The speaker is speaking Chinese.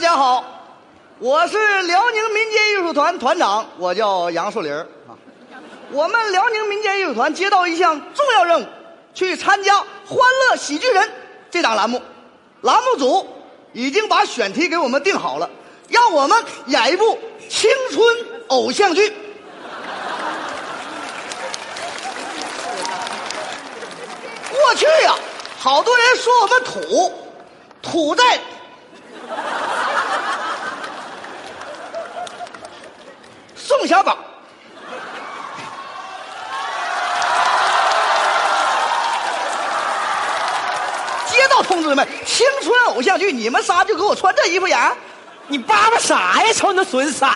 大家好，我是辽宁民间艺术团团长，我叫杨树林啊。我们辽宁民间艺术团接到一项重要任务，去参加《欢乐喜剧人》这档栏目。栏目组已经把选题给我们定好了，让我们演一部青春偶像剧。过去呀、好多人说我们土，土在宋小宝。接到通知没？青春偶像剧，你们仨就给我穿这衣服演。你叭叭啥呀？瞅你那损色！